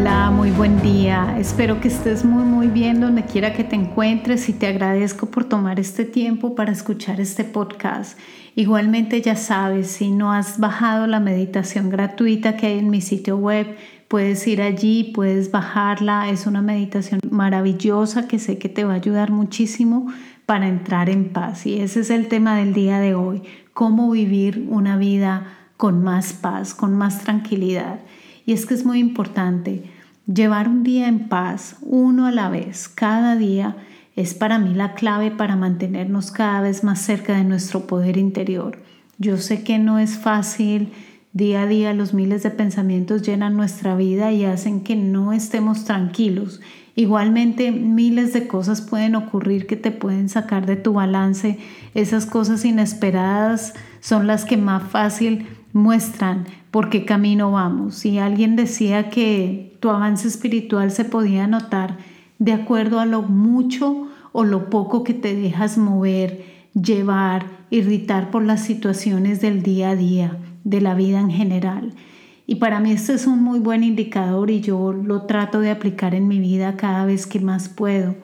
Hola, muy buen día. Espero que estés muy muy bien donde quiera que te encuentres y te agradezco por tomar este tiempo para escuchar este podcast. Igualmente ya sabes, si no has bajado la meditación gratuita que hay en mi sitio web, puedes ir allí, puedes bajarla. Es una meditación maravillosa que sé que te va a ayudar muchísimo para entrar en paz. Y ese es el tema del día de hoy, cómo vivir una vida con más paz, con más tranquilidad. Y es que es muy importante llevar un día en paz, uno a la vez, cada día, es para mí la clave para mantenernos cada vez más cerca de nuestro poder interior. Yo sé que no es fácil, día a día los miles de pensamientos llenan nuestra vida y hacen que no estemos tranquilos. Igualmente, miles de cosas pueden ocurrir que te pueden sacar de tu balance. Esas cosas inesperadas son las que más fácil muestran por qué camino vamos. Y alguien decía que tu avance espiritual se podía notar de acuerdo a lo mucho o lo poco que te dejas mover, llevar, irritar por las situaciones del día a día, de la vida en general. Y para mí este es un muy buen indicador y yo lo trato de aplicar en mi vida cada vez que más puedo.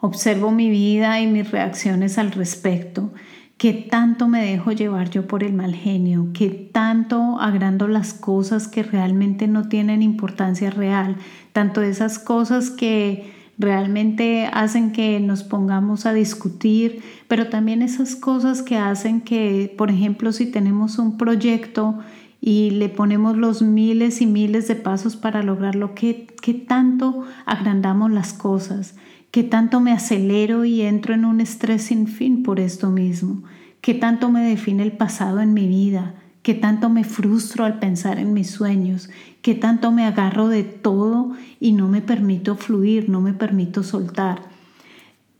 Observo mi vida y mis reacciones al respecto qué tanto me dejo llevar yo por el mal genio, qué tanto agrando las cosas que realmente no tienen importancia real, tanto esas cosas que realmente hacen que nos pongamos a discutir, pero también esas cosas que hacen que, por ejemplo, si tenemos un proyecto y le ponemos los miles y miles de pasos para lograrlo, qué, qué tanto agrandamos las cosas ¿Qué tanto me acelero y entro en un estrés sin fin por esto mismo? ¿Qué tanto me define el pasado en mi vida? ¿Qué tanto me frustro al pensar en mis sueños? ¿Qué tanto me agarro de todo y no me permito fluir, no me permito soltar?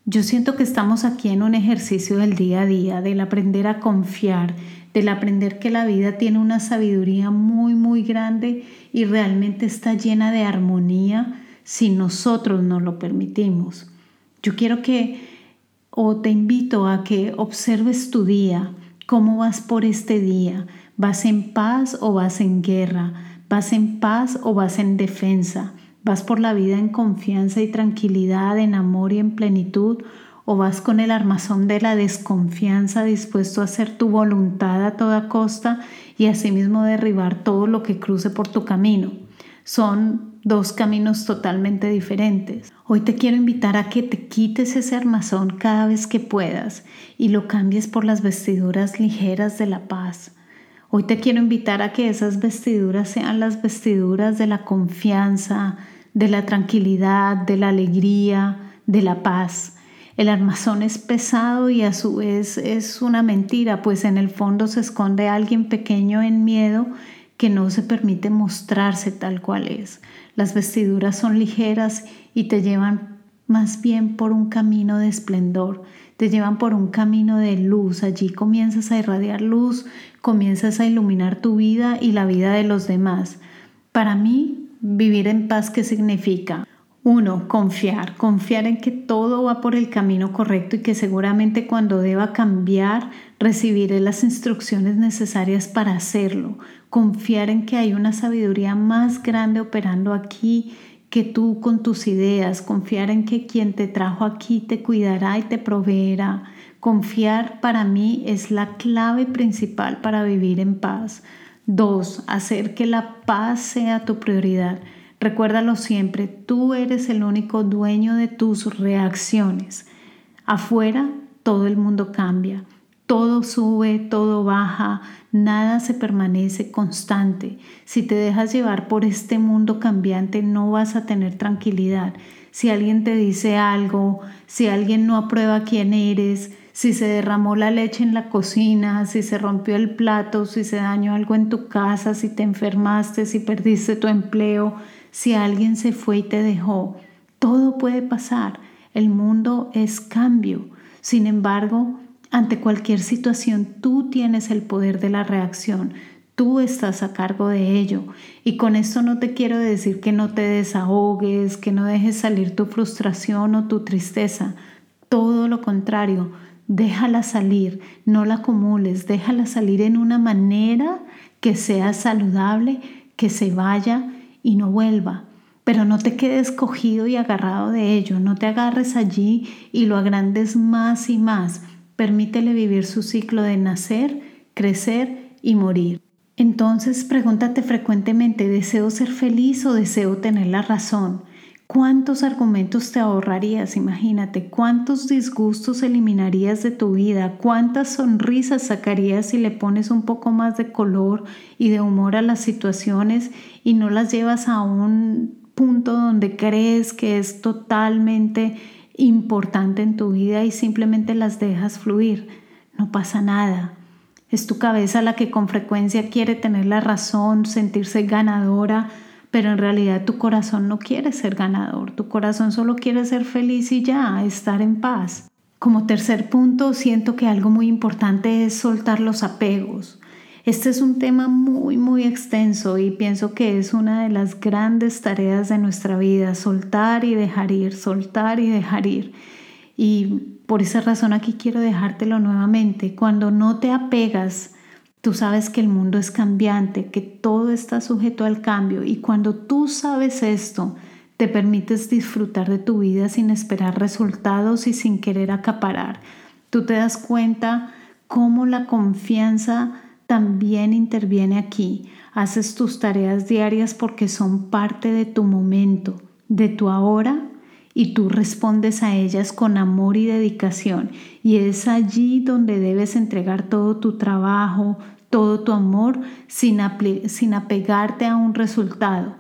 Yo siento que estamos aquí en un ejercicio del día a día, del aprender a confiar, del aprender que la vida tiene una sabiduría muy, muy grande y realmente está llena de armonía si nosotros no lo permitimos. Yo quiero que, o te invito a que observes tu día, cómo vas por este día. ¿Vas en paz o vas en guerra? ¿Vas en paz o vas en defensa? ¿Vas por la vida en confianza y tranquilidad, en amor y en plenitud? ¿O vas con el armazón de la desconfianza dispuesto a hacer tu voluntad a toda costa y asimismo derribar todo lo que cruce por tu camino? Son dos caminos totalmente diferentes. Hoy te quiero invitar a que te quites ese armazón cada vez que puedas y lo cambies por las vestiduras ligeras de la paz. Hoy te quiero invitar a que esas vestiduras sean las vestiduras de la confianza, de la tranquilidad, de la alegría, de la paz. El armazón es pesado y a su vez es una mentira, pues en el fondo se esconde alguien pequeño en miedo que no se permite mostrarse tal cual es. Las vestiduras son ligeras y te llevan más bien por un camino de esplendor, te llevan por un camino de luz. Allí comienzas a irradiar luz, comienzas a iluminar tu vida y la vida de los demás. Para mí, vivir en paz, ¿qué significa? Uno, confiar, confiar en que todo va por el camino correcto y que seguramente cuando deba cambiar recibiré las instrucciones necesarias para hacerlo. Confiar en que hay una sabiduría más grande operando aquí que tú con tus ideas. Confiar en que quien te trajo aquí te cuidará y te proveerá. Confiar para mí es la clave principal para vivir en paz. Dos, hacer que la paz sea tu prioridad. Recuérdalo siempre, tú eres el único dueño de tus reacciones. Afuera todo el mundo cambia, todo sube, todo baja, nada se permanece constante. Si te dejas llevar por este mundo cambiante no vas a tener tranquilidad. Si alguien te dice algo, si alguien no aprueba quién eres, si se derramó la leche en la cocina, si se rompió el plato, si se dañó algo en tu casa, si te enfermaste, si perdiste tu empleo, si alguien se fue y te dejó. Todo puede pasar. El mundo es cambio. Sin embargo, Ante cualquier situación, tú tienes el poder de la reacción. Tú estás a cargo de ello. Y con esto no te quiero decir que no te desahogues, que no dejes salir tu frustración o tu tristeza. Todo lo contrario, déjala salir, no la acumules, déjala salir en una manera que sea saludable, que se vaya y no vuelva. Pero no te quedes cogido y agarrado de ello, no te agarres allí y lo agrandes más y más. Permítele vivir su ciclo de nacer, crecer y morir. Entonces pregúntate frecuentemente, ¿deseo ser feliz o deseo tener la razón? ¿Cuántos argumentos te ahorrarías? Imagínate, ¿cuántos disgustos eliminarías de tu vida? ¿Cuántas sonrisas sacarías si le pones un poco más de color y de humor a las situaciones y no las llevas a un punto donde crees que es totalmente importante en tu vida y simplemente las dejas fluir. No pasa nada. Es tu cabeza la que con frecuencia quiere tener la razón, sentirse ganadora, pero en realidad tu corazón no quiere ser ganador. Tu corazón solo quiere ser feliz y ya, estar en paz. Como tercer punto, siento que algo muy importante es soltar los apegos. Este es un tema muy, muy extenso y pienso que es una de las grandes tareas de nuestra vida, soltar y dejar ir, soltar y dejar ir. Y por esa razón aquí quiero dejártelo nuevamente. Cuando no te apegas, tú sabes que el mundo es cambiante, que todo está sujeto al cambio y cuando tú sabes esto, te permites disfrutar de tu vida sin esperar resultados y sin querer acaparar. Tú te das cuenta cómo la confianza también interviene aquí. Haces tus tareas diarias porque son parte de tu momento, de tu ahora, y tú respondes a ellas con amor y dedicación. Y es allí donde debes entregar todo tu trabajo, todo tu amor, sin, sin apegarte a un resultado.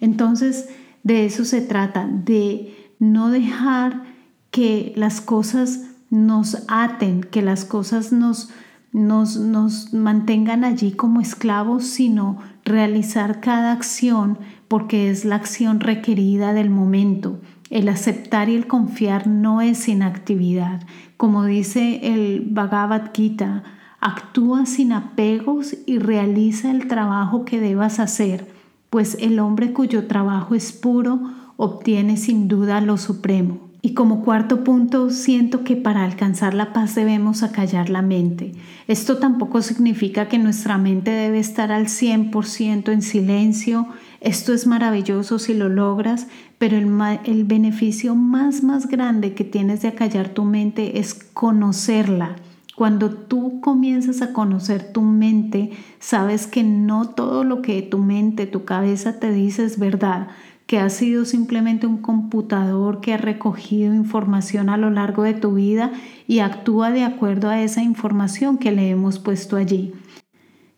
Entonces, de eso se trata, de no dejar que las cosas nos aten, que las cosas nos, nos, mantengan allí como esclavos, sino realizar cada acción porque es la acción requerida del momento. El aceptar y el confiar no es inactividad. Como dice el Bhagavad Gita, actúa sin apegos y realiza el trabajo que debas hacer, pues el hombre cuyo trabajo es puro obtiene sin duda lo supremo. Y como cuarto punto, siento que para alcanzar la paz debemos acallar la mente. Esto tampoco significa que nuestra mente debe estar al 100% en silencio. Esto es maravilloso si lo logras, pero el, el beneficio más, más grande que tienes de acallar tu mente es conocerla. Cuando tú comienzas a conocer tu mente, sabes que no todo lo que tu mente, tu cabeza te dice es verdad que ha sido simplemente un computador que ha recogido información a lo largo de tu vida y actúa de acuerdo a esa información que le hemos puesto allí.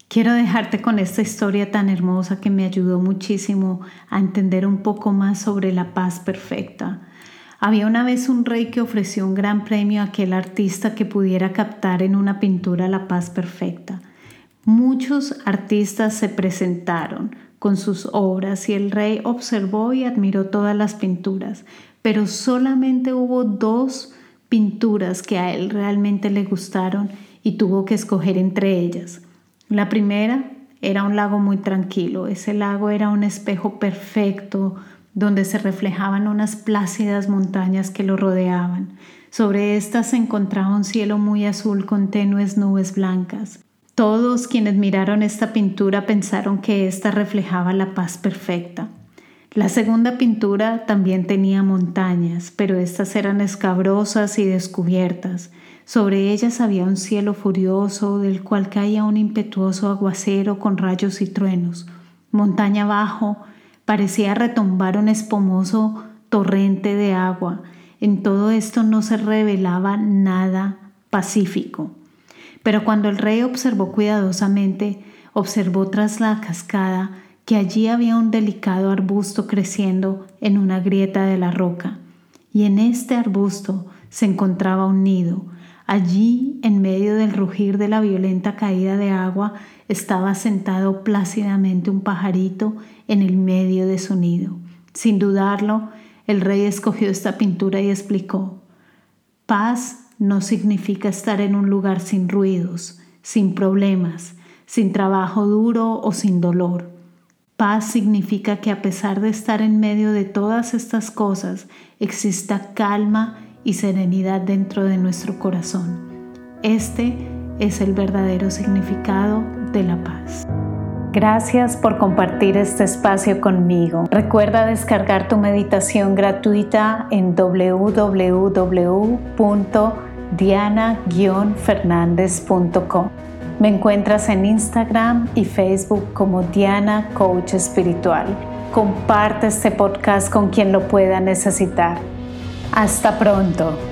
Quiero dejarte con esta historia tan hermosa que me ayudó muchísimo a entender un poco más sobre la paz perfecta. Había una vez un rey que ofreció un gran premio a aquel artista que pudiera captar en una pintura la paz perfecta. Muchos artistas se presentaron, con sus obras y el rey observó y admiró todas las pinturas, pero solamente hubo dos pinturas que a él realmente le gustaron y tuvo que escoger entre ellas. La primera era un lago muy tranquilo, ese lago era un espejo perfecto donde se reflejaban unas plácidas montañas que lo rodeaban. Sobre estas se encontraba un cielo muy azul con tenues nubes blancas. Todos quienes miraron esta pintura pensaron que ésta reflejaba la paz perfecta. La segunda pintura también tenía montañas, pero estas eran escabrosas y descubiertas. Sobre ellas había un cielo furioso del cual caía un impetuoso aguacero con rayos y truenos. Montaña abajo parecía retumbar un espumoso torrente de agua. En todo esto no se revelaba nada pacífico. Pero cuando el rey observó cuidadosamente, observó tras la cascada que allí había un delicado arbusto creciendo en una grieta de la roca, y en este arbusto se encontraba un nido. Allí, en medio del rugir de la violenta caída de agua, estaba sentado plácidamente un pajarito en el medio de su nido. Sin dudarlo, el rey escogió esta pintura y explicó, paz no significa estar en un lugar sin ruidos, sin problemas, sin trabajo duro o sin dolor. Paz significa que a pesar de estar en medio de todas estas cosas, exista calma y serenidad dentro de nuestro corazón. Este es el verdadero significado de la paz. Gracias por compartir este espacio conmigo. Recuerda descargar tu meditación gratuita en www.diana-fernandez.com. Me encuentras en Instagram y Facebook como Diana Coach Espiritual. Comparte este podcast con quien lo pueda necesitar. Hasta pronto.